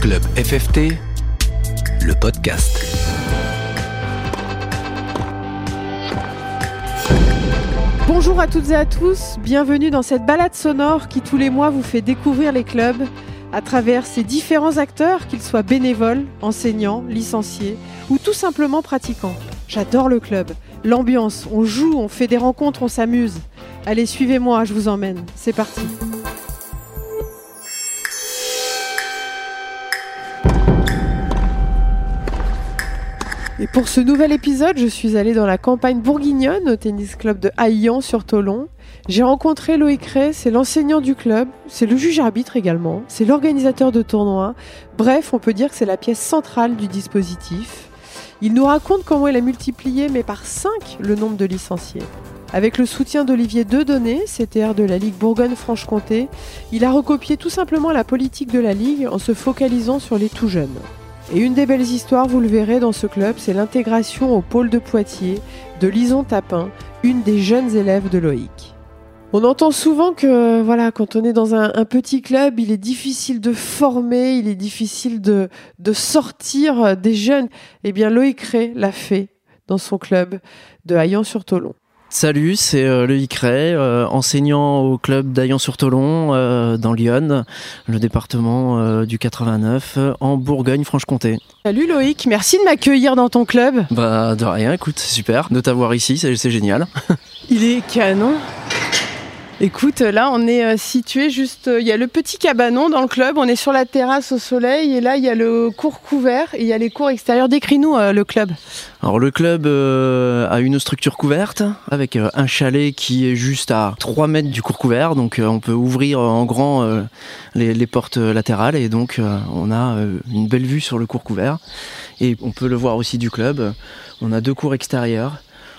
Club FFT, le podcast. Bonjour à toutes et à tous, bienvenue dans cette balade sonore qui tous les mois vous fait découvrir les clubs à travers ces différents acteurs, qu'ils soient bénévoles, enseignants, licenciés ou tout simplement pratiquants. J'adore le club, l'ambiance, on joue, on fait des rencontres, on s'amuse. Allez, suivez-moi, je vous emmène. C'est parti. Et pour ce nouvel épisode, je suis allée dans la campagne bourguignonne au tennis club de Haillan sur Tolon. J'ai rencontré Loïc Ray, c'est l'enseignant du club, c'est le juge arbitre également, c'est l'organisateur de tournois. Bref, on peut dire que c'est la pièce centrale du dispositif. Il nous raconte comment il a multiplié, mais par 5, le nombre de licenciés. Avec le soutien d'Olivier Dedonné, CTR de la Ligue Bourgogne-Franche-Comté, il a recopié tout simplement la politique de la Ligue en se focalisant sur les tout jeunes. Et une des belles histoires, vous le verrez dans ce club, c'est l'intégration au pôle de Poitiers de Lison Tapin, une des jeunes élèves de Loïc. On entend souvent que voilà, quand on est dans un, petit club, il est difficile de former, il est difficile de, sortir des jeunes. Eh bien, Loïc Ray l'a fait dans son club de Haillan-sur-Tolon. Salut, c'est euh, Loïc Ray, euh, enseignant au club d'Aillan-sur-Tolon euh, dans Lyon, le département euh, du 89, en Bourgogne-Franche-Comté. Salut Loïc, merci de m'accueillir dans ton club. Bah de rien, écoute, c'est super de t'avoir ici, c'est génial. Il est canon. Écoute, là, on est euh, situé juste. euh, Il y a le petit cabanon dans le club. On est sur la terrasse au soleil. Et là, il y a le cours couvert et il y a les cours extérieurs. Décris-nous euh, le club. Alors le club a une structure couverte avec un chalet qui est juste à 3 mètres du cours couvert, donc on peut ouvrir en grand les, les portes latérales et donc on a une belle vue sur le cours couvert et on peut le voir aussi du club. On a deux cours extérieurs,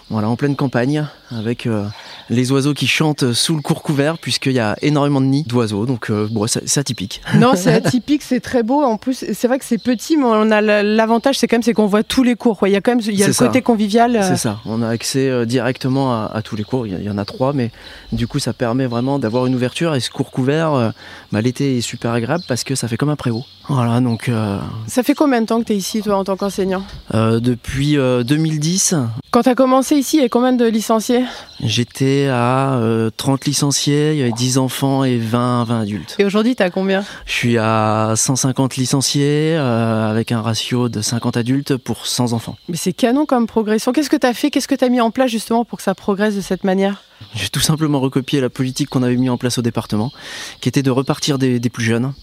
voilà en pleine campagne avec euh, les oiseaux qui chantent sous le cours couvert puisqu'il y a énormément de nids d'oiseaux, donc euh, bon, c'est atypique. Non, c'est atypique, c'est très beau. En plus, c'est vrai que c'est petit, mais on a la- l'avantage, c'est quand même, c'est qu'on voit tous les cours. quoi. Il y a quand même, il y a le ça. côté convivial. euh, C'est ça, on a accès directement à, à tous les cours, il y, en a trois, mais du coup ça permet vraiment d'avoir une ouverture et ce cours couvert, euh, bah, l'été est super agréable parce que ça fait comme un préau. Voilà, donc euh, Ça fait combien de temps que tu es ici, toi, en tant qu'enseignant? depuis euh, 2010, Quand tu as commencé ici, il y a combien de licenciés? J'étais à euh, 30 licenciés, il y avait 10 enfants et 20, 20 adultes. Et aujourd'hui, tu as combien? Je suis à 150 licenciés euh, avec un ratio de 50 adultes pour 100 enfants. Mais c'est canon comme progression. Qu'est-ce que tu as fait? Qu'est-ce que tu as mis en place justement pour que ça progresse de cette manière? J'ai tout simplement recopié la politique qu'on avait mis en place au département, qui était de repartir des, des plus jeunes.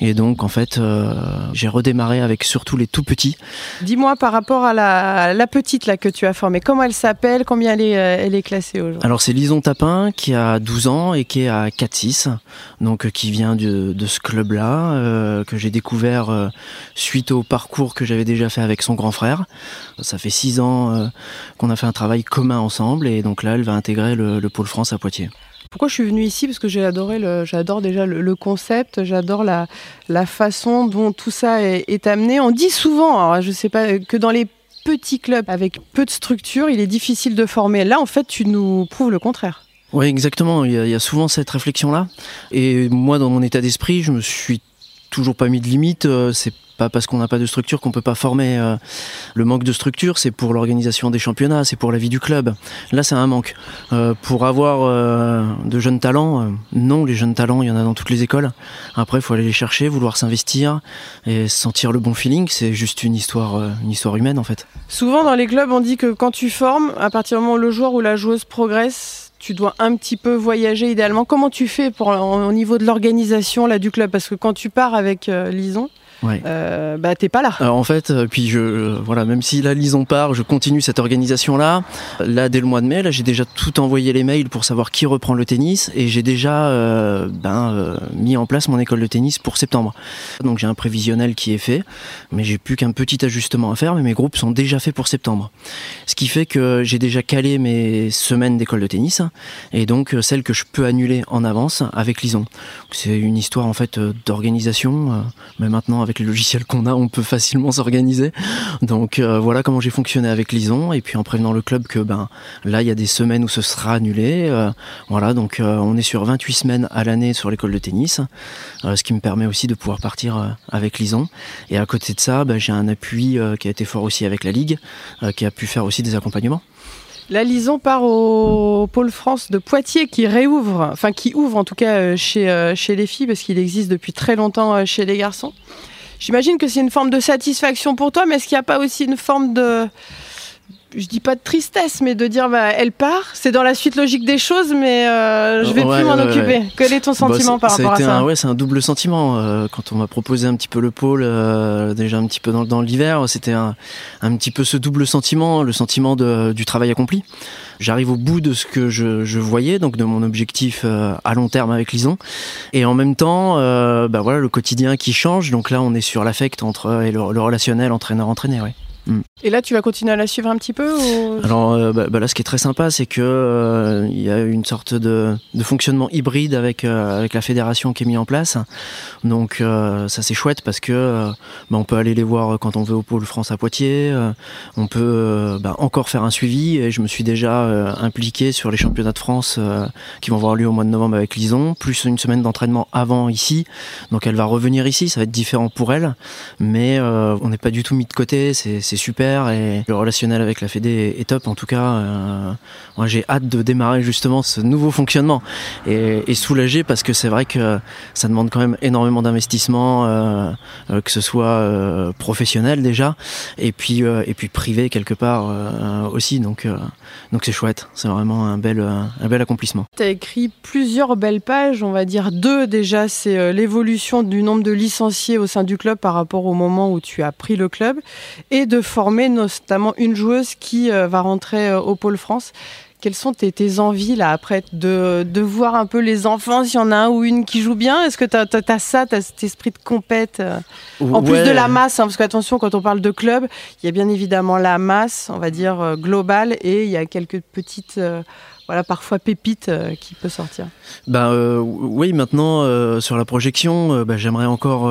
Et donc, en fait, euh, j'ai redémarré avec surtout les tout petits. Dis-moi par rapport à la, la petite là que tu as formée, comment elle s'appelle Combien elle est, euh, elle est classée aujourd'hui? Alors, c'est Lison Tapin qui a 12 ans et qui est à 4-6, donc euh, qui vient de, de ce club-là, euh, que j'ai découvert euh, suite au parcours que j'avais déjà fait avec son grand frère. Ça fait 6 ans qu'on a fait un travail commun ensemble, et donc là, elle va intégrer le, le pôle France à Poitiers. Pourquoi je suis venue ici? Parce que j'ai adoré le, j'adore déjà le, le concept, j'adore la, la façon dont tout ça est, est amené. On dit souvent, alors je sais pas, que dans les petits clubs avec peu de structure, il est difficile de former. Là, en fait, tu nous prouves le contraire. Oui, exactement. Il y, a, il y a souvent cette réflexion-là. Et moi, dans mon état d'esprit, je me suis toujours pas mis de limite. Euh, C'est pas parce qu'on n'a pas de structure qu'on peut pas former. Euh, Le manque de structure, c'est pour l'organisation des championnats, c'est pour la vie du club. Là, c'est un manque. Euh, pour avoir de jeunes talents, non, les jeunes talents, il y en a dans toutes les écoles. Après, il faut aller les chercher, vouloir s'investir et sentir le bon feeling. C'est juste une histoire, une histoire humaine, en fait. Souvent dans les clubs, on dit que quand tu formes, à partir du moment où le joueur ou la joueuse progresse, tu dois un petit peu voyager idéalement. Comment tu fais pour, au au niveau de l'organisation là, du club? Parce que quand tu pars avec euh, Lison, Ouais. euh, bah, t'es pas là. Alors en fait, euh, puis je, euh, voilà, même si la Lison part, je continue cette organisation-là. Là, dès le mois de mai, là, j'ai déjà tout envoyé les mails pour savoir qui reprend le tennis et j'ai déjà euh, ben, euh, mis en place mon école de tennis pour septembre. Donc j'ai un prévisionnel qui est fait, mais j'ai plus qu'un petit ajustement à faire, mais mes groupes sont déjà faits pour septembre. Ce qui fait que j'ai déjà calé mes semaines d'école de tennis et donc euh, celles que je peux annuler en avance avec Lison. C'est une histoire en fait euh, d'organisation, euh, mais maintenant avec avec les logiciels qu'on a, on peut facilement s'organiser. Donc euh, voilà comment j'ai fonctionné avec Lison. Et puis en prévenant le club que ben là, il y a des semaines où ce sera annulé. Euh, voilà, donc on est sur 28 semaines à l'année sur l'école de tennis, ce qui me permet aussi de pouvoir partir avec Lison. Et à côté de ça, ben, j'ai un appui qui a été fort aussi avec la Ligue, qui a pu faire aussi des accompagnements. La Lison part au pôle France de Poitiers qui réouvre, enfin qui ouvre en tout cas euh, chez, euh, chez les filles parce qu'il existe depuis très longtemps euh, chez les garçons. J'imagine que c'est une forme de satisfaction pour toi, mais est-ce qu'il n'y a pas aussi une forme de, je dis pas de tristesse, mais de dire bah, elle part, c'est dans la suite logique des choses, mais euh, je vais plus m'en occuper. Quel est ton bah, sentiment par rapport à ça Ouais, c'est un double sentiment. Euh, quand on m'a proposé un petit peu le pôle, euh, déjà un petit peu dans, dans l'hiver, c'était un, un, petit peu ce double sentiment, le sentiment de, du travail accompli. J'arrive au bout de ce que je, je, voyais, donc de mon objectif à long terme avec Lison, et en même temps, bah voilà, le quotidien qui change. Donc là, on est sur l'affect entre et le, relationnel entraîneur-entraîné. Ouais. Mm. Et là, tu vas continuer à la suivre un petit peu Alors euh, bah, bah là, ce qui est très sympa, c'est que euh, il y a une sorte de, fonctionnement hybride avec euh, avec la fédération qui est mis en place. Donc ça c'est chouette parce que bah, on peut aller les voir quand on veut au pôle France à Poitiers. on peut encore faire un suivi et je me suis déjà impliqué sur les championnats de France qui vont avoir lieu au mois de novembre avec Lison, plus une semaine d'entraînement avant ici. Donc elle va revenir ici, ça va être différent pour elle, mais on n'est pas du tout mis de côté. Super et le relationnel avec la Fédé est, top. En tout cas, euh, moi j'ai hâte de démarrer justement ce nouveau fonctionnement et, et soulagé parce que c'est vrai que ça demande quand même énormément d'investissement, euh, euh, que ce soit professionnel déjà et puis et puis privé quelque part aussi. Donc donc c'est chouette. C'est vraiment un bel un bel accomplissement. Tu as écrit plusieurs belles pages, on va dire deux déjà. C'est l'évolution du nombre de licenciés au sein du club par rapport au moment où tu as pris le club et de former notamment une joueuse qui euh, va rentrer euh, au pôle France. Quelles sont tes, envies là après de, de, voir un peu les enfants, s'il y en a un ou une qui joue bien? Est-ce que tu as, ça, tu as cet esprit de compète euh, En plus de la masse, hein, parce qu'attention, quand on parle de club, il y a bien évidemment la masse, on va dire globale, et il y a quelques petites voilà, parfois pépite euh, qui peut sortir euh, Oui, maintenant, euh, sur la projection, bah, j'aimerais encore,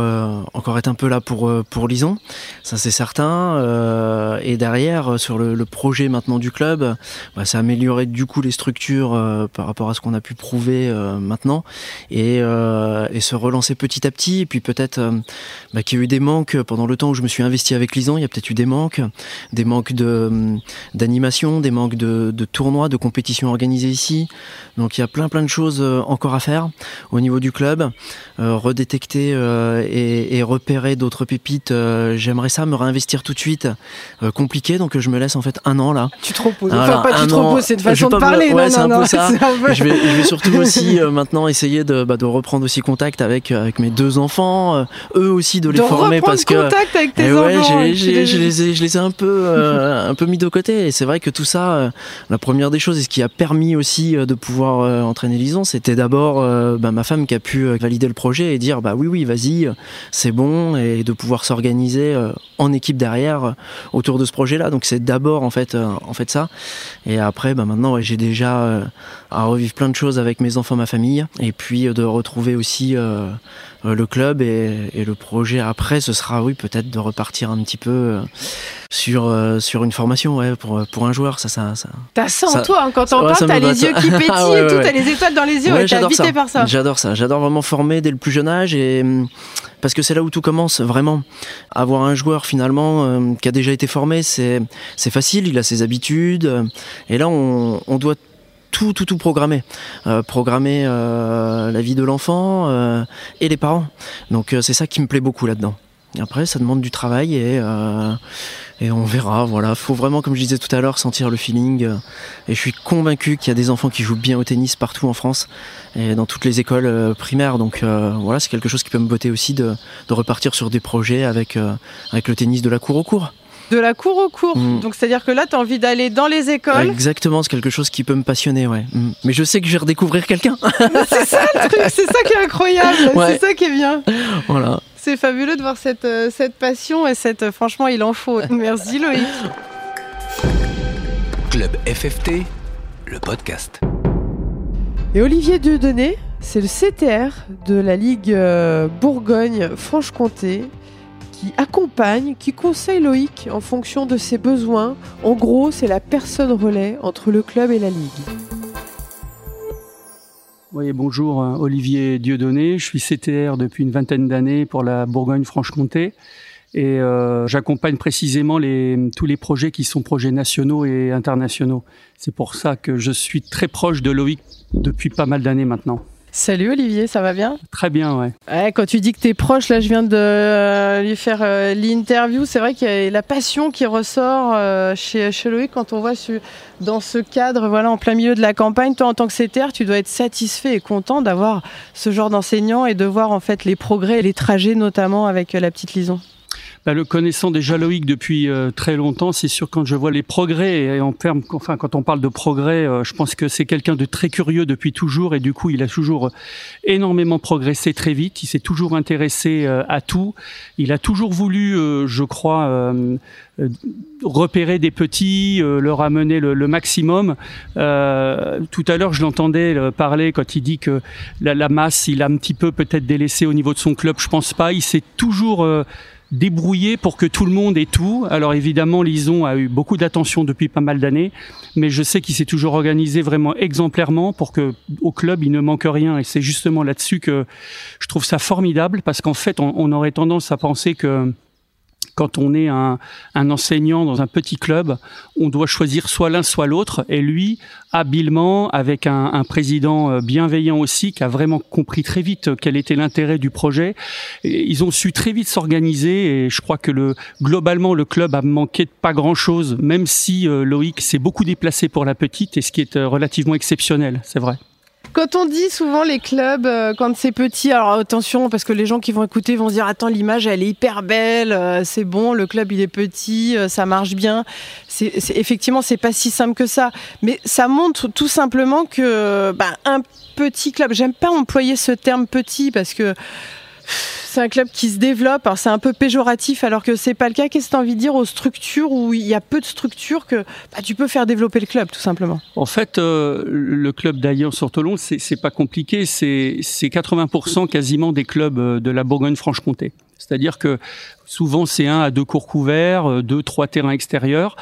encore être un peu là pour, pour Lison, ça c'est certain. et derrière, sur le, projet maintenant du club, bah, c'est améliorer du coup les structures par rapport à ce qu'on a pu prouver maintenant et, se relancer petit à petit. Et puis peut-être qu'il y a eu des manques pendant le temps où je me suis investi avec Lison, il y a peut-être eu des manques, des manques d'animation, des manques de, de tournois, de compétitions organisées ici. Donc il y a plein plein de choses euh, encore à faire au niveau du club. Euh, redétecter euh, et, repérer d'autres pépites. J'aimerais ça me réinvestir tout de suite. compliqué, donc je me laisse en fait un an là. Tu te reposes. enfin, pas tu te reposes, c'est une façon de parler. Ouais, c'est un peu ça. Je, vais, je, vais, surtout aussi maintenant essayer de, bah, de, reprendre aussi contact avec, avec mes deux enfants. eux aussi de les former parce que. contact avec tes enfants. je, les ai, je les ai un peu, un peu mis de côté. Et c'est vrai que tout ça, la première des choses, et ce qui a permis aussi euh, de pouvoir euh, entraîner Lison, c'était d'abord euh, bah, ma femme qui a pu valider le projet et dire bah oui oui vas-y c'est bon et de pouvoir s'organiser en équipe derrière autour de ce projet-là. Donc c'est d'abord en fait en fait ça. Et après bah, maintenant j'ai déjà à revivre plein de choses avec mes enfants, ma famille. Et puis de retrouver aussi le club et, le projet après ce sera oui peut-être de repartir un petit peu sur sur une formation ouais pour pour un joueur. Ça ça ça. T'as ça en toi hein, quand on parle t'as les yeux qui pétillent et tout, t'as les étoiles dans les yeux, t'es habité par ça. J'adore ça, j'adore vraiment former dès le plus jeune âge et parce que c'est là où tout commence vraiment. Avoir un joueur finalement euh, qui a déjà été formé, c'est c'est facile, il a ses habitudes. Et là on, on doit tout, tout, tout programmer. Euh, programmer euh, la vie de l'enfant euh, et les parents. Donc c'est ça qui me plaît beaucoup là-dedans. Après, ça demande du travail et, on verra. Voilà, faut vraiment, comme je disais tout à l'heure, sentir le feeling. Et je suis convaincu qu'il y a des enfants qui jouent bien au tennis partout en France et dans toutes les écoles primaires. Donc voilà, c'est quelque chose qui peut me botter aussi de, repartir sur des projets avec le tennis de la cour au cours. De la cour au cours. Mm. Donc c'est-à-dire que là, tu as envie d'aller dans les écoles. Exactement, c'est quelque chose qui peut me passionner, ouais. Mm. Mais je sais que je vais redécouvrir quelqu'un. c'est ça le truc, c'est ça qui est incroyable, c'est ça qui est bien. Voilà. C'est fabuleux de voir cette, euh, cette passion et cette. Euh, franchement, il en faut. Merci Loïc. Club FFT, le podcast. Et Olivier Dieudonné, c'est le CTR de la Ligue euh, Bourgogne-Franche-Comté. Qui accompagne, qui conseille Loïc en fonction de ses besoins. En gros, c'est la personne relais entre le club et la ligue. Bonjour, euh, Olivier Dieudonné. Je suis CTR depuis une vingtaine d'années pour la Bourgogne-Franche-Comté et euh, j'accompagne précisément tous les projets qui sont projets nationaux et internationaux. C'est pour ça que je suis très proche de Loïc depuis pas mal d'années maintenant. Salut Olivier, ça va bien? Très bien, ouais. ouais. Quand tu dis que tu es proche, là je viens de euh, lui faire euh, l'interview, c'est vrai qu'il y a la passion qui ressort euh, chez, chez Loïc quand on voit dans ce cadre, voilà, en plein milieu de la campagne. Toi en tant que CTR, tu dois être satisfait et content d'avoir ce genre d'enseignant et de voir en fait les progrès et les trajets notamment avec la petite Lison. Bah, le connaissant déjà Loïc depuis euh, très longtemps, c'est sûr quand je vois les progrès et enfin quand on parle de progrès, euh, je pense que c'est quelqu'un de très curieux depuis toujours et du coup il a toujours euh, énormément progressé très vite. Il s'est toujours intéressé à tout. Il a toujours voulu, je crois. repérer des petits, leur amener le, maximum. tout à l'heure, je l'entendais parler quand il dit que la, la, masse, il a un petit peu peut-être délaissé au niveau de son club. Je pense pas. Il s'est toujours débrouillé pour que tout le monde ait tout. Alors évidemment, Lison a eu beaucoup d'attention depuis pas mal d'années, mais je sais qu'il s'est toujours organisé vraiment exemplairement pour que au club il ne manque rien. Et c'est justement là-dessus que je trouve ça formidable parce qu'en fait, on, on aurait tendance à penser que quand on est un, enseignant dans un petit club, on doit choisir soit l'un, soit l'autre. Et lui, habilement, avec un, président euh, bienveillant aussi, qui a vraiment compris très vite quel était l'intérêt du projet, ils ont su très vite s'organiser. Et je crois que le, globalement, le club a manqué de pas grand-chose, même si euh, Loïc s'est beaucoup déplacé pour la petite, et ce qui est euh, relativement exceptionnel, c'est vrai. Quand on dit souvent les clubs, euh, quand c'est petit, alors attention, parce que les gens qui vont écouter vont se dire Attends, l'image, elle est hyper belle, euh, c'est bon, le club, il est petit, euh, ça marche bien. Effectivement, c'est pas si simple que ça. Mais ça montre tout simplement que bah, un petit club, j'aime pas employer ce terme petit parce que c'est un club qui se développe. Alors c'est un peu péjoratif alors que c'est pas le cas. Qu'est-ce que tu as envie de dire aux structures où il y a peu de structures que bah, tu peux faire développer le club tout simplement? En fait, euh, le club d'ailleurs sur Toulon, c'est pas compliqué. C'est 80% quasiment des clubs euh, de la Bourgogne-Franche-Comté. C'est-à-dire que souvent c'est un à deux cours couverts, euh, deux, trois terrains extérieurs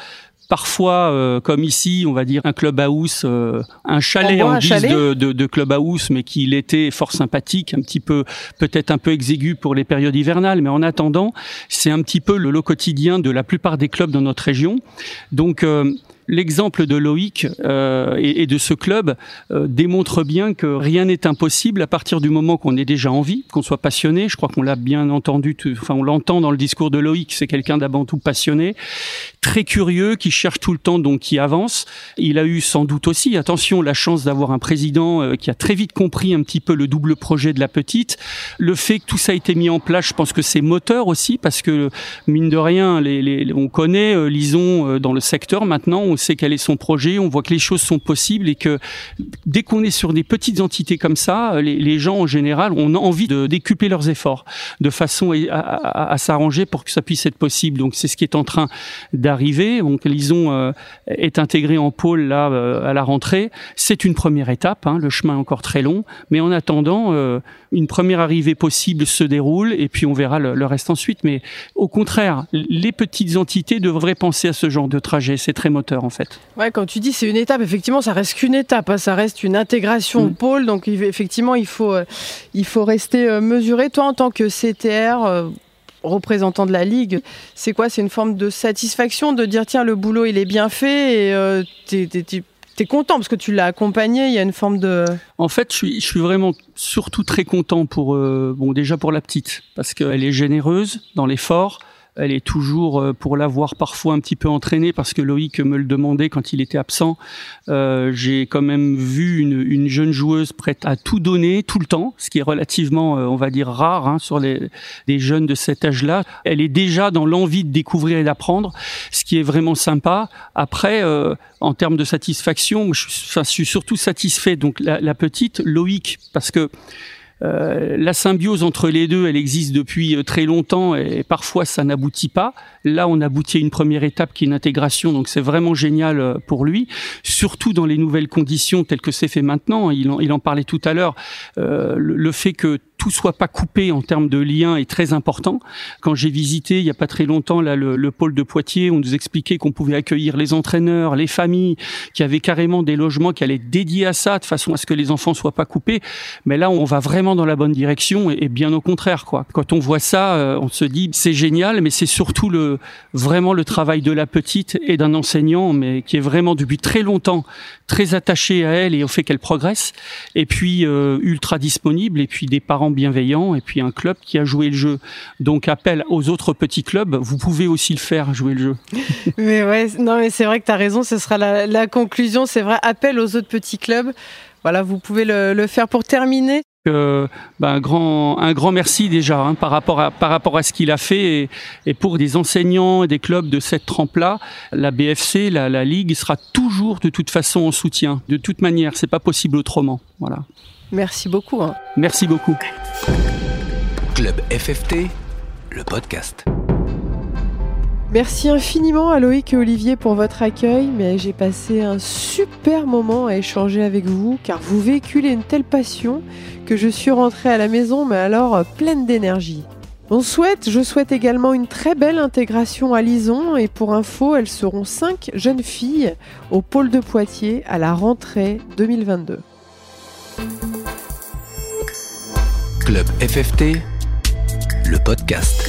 parfois, euh, comme ici, on va dire un clubhouse, euh, un chalet en, guise de, de, de clubhouse, mais qui l'était fort sympathique, un petit peu, peut-être un peu exigu pour les périodes hivernales, mais en attendant, c'est un petit peu le lot quotidien de la plupart des clubs dans notre région. Donc, euh, l'exemple de Loïc euh, et, de ce club euh, démontre bien que rien n'est impossible à partir du moment qu'on ait déjà envie, qu'on soit passionné. Je crois qu'on l'a bien entendu, enfin on l'entend dans le discours de Loïc, c'est quelqu'un d'avant tout passionné, très curieux, qui cherche tout le temps, donc qui avance. Il a eu sans doute aussi, attention, la chance d'avoir un président euh, qui a très vite compris un petit peu le double projet de la petite. Le fait que tout ça a été mis en place, je pense que c'est moteur aussi, parce que mine de rien, les, les, on connaît, lisons dans le secteur maintenant, sait quel est son projet, on voit que les choses sont possibles et que dès qu'on est sur des petites entités comme ça, les, gens en général ont envie de décupler leurs efforts de façon à, s'arranger pour que ça puisse être possible. Donc c'est ce qui est en train d'arriver. Donc Lison euh, est intégré en pôle là euh, à la rentrée. C'est une première étape. Hein, le chemin est encore très long, mais en attendant, euh, une première arrivée possible se déroule et puis on verra le reste ensuite. Mais au contraire, les petites entités devraient penser à ce genre de trajet. C'est très moteur en fait. Ouais, quand tu dis c'est une étape, effectivement, ça reste qu'une étape, hein, ça reste une intégration au mm. pôle, donc effectivement, il faut, euh, il faut rester euh, mesuré. Toi, en tant que CTR, euh, représentant de la Ligue, c'est quoi? C'est une forme de satisfaction de dire tiens, le boulot, il est bien fait et tu es content parce que tu l'as accompagné, il y a une forme de... En fait, je suis, je suis vraiment surtout très content pour, bon, déjà pour la petite, parce qu'elle est généreuse dans l'effort, elle est toujours, euh, pour l'avoir parfois un petit peu entraînée, parce que Loïc me le demandait quand il était absent, euh, j'ai quand même vu une, une, jeune joueuse prête à tout donner tout le temps, ce qui est relativement, euh, on va dire, rare hein, sur les, les jeunes de cet âge-là. Elle est déjà dans l'envie de découvrir et d'apprendre, ce qui est vraiment sympa. Après, euh, en termes de satisfaction, je, suis surtout satisfait. Donc la, la petite Loïc, parce que euh, la symbiose entre les deux, elle existe depuis euh, très longtemps et parfois ça n'aboutit pas. Là, on aboutit à une première étape qui est une intégration, donc c'est vraiment génial euh, pour lui, surtout dans les nouvelles conditions telles que c'est fait maintenant. Il en, il en parlait tout à l'heure, le, fait que tout soit pas coupé en termes de liens est très important. Quand j'ai visité il y a pas très longtemps là le, le pôle de Poitiers, on nous expliquait qu'on pouvait accueillir les entraîneurs, les familles, qui avaient carrément des logements qui allaient dédiés à ça, de façon à ce que les enfants soient pas coupés. Mais là, on va vraiment dans la bonne direction et, bien au contraire quoi. Quand on voit ça, euh, on se dit c'est génial, mais c'est surtout le vraiment le travail de la petite et d'un enseignant, mais qui est vraiment depuis très longtemps très attaché à elle et au fait qu'elle progresse. Et puis euh, ultra disponible et puis des parents bienveillants et puis un club qui a joué le jeu. Donc appel aux autres petits clubs, vous pouvez aussi le faire, jouer le jeu. mais ouais, non mais c'est vrai que tu as raison, ce sera la, conclusion, c'est vrai, appel aux autres petits clubs. Voilà, vous pouvez le, faire pour terminer. Euh, ben, un, grand, un grand merci déjà hein, par, rapport à, par rapport à ce qu'il a fait. Et, et, pour des enseignants et des clubs de cette trempe-là, la BFC, la, la, Ligue, sera toujours de toute façon en soutien. De toute manière, c'est pas possible autrement. Voilà. Merci beaucoup. Hein. Merci beaucoup. Club FFT, le podcast. Merci infiniment à Loïc et Olivier pour votre accueil, mais j'ai passé un super moment à échanger avec vous car vous véhiculez une telle passion que je suis rentrée à la maison mais alors pleine d'énergie. On souhaite, je souhaite également une très belle intégration à Lison et pour info, elles seront cinq jeunes filles au pôle de Poitiers à la rentrée 2022. Club FFT, le podcast.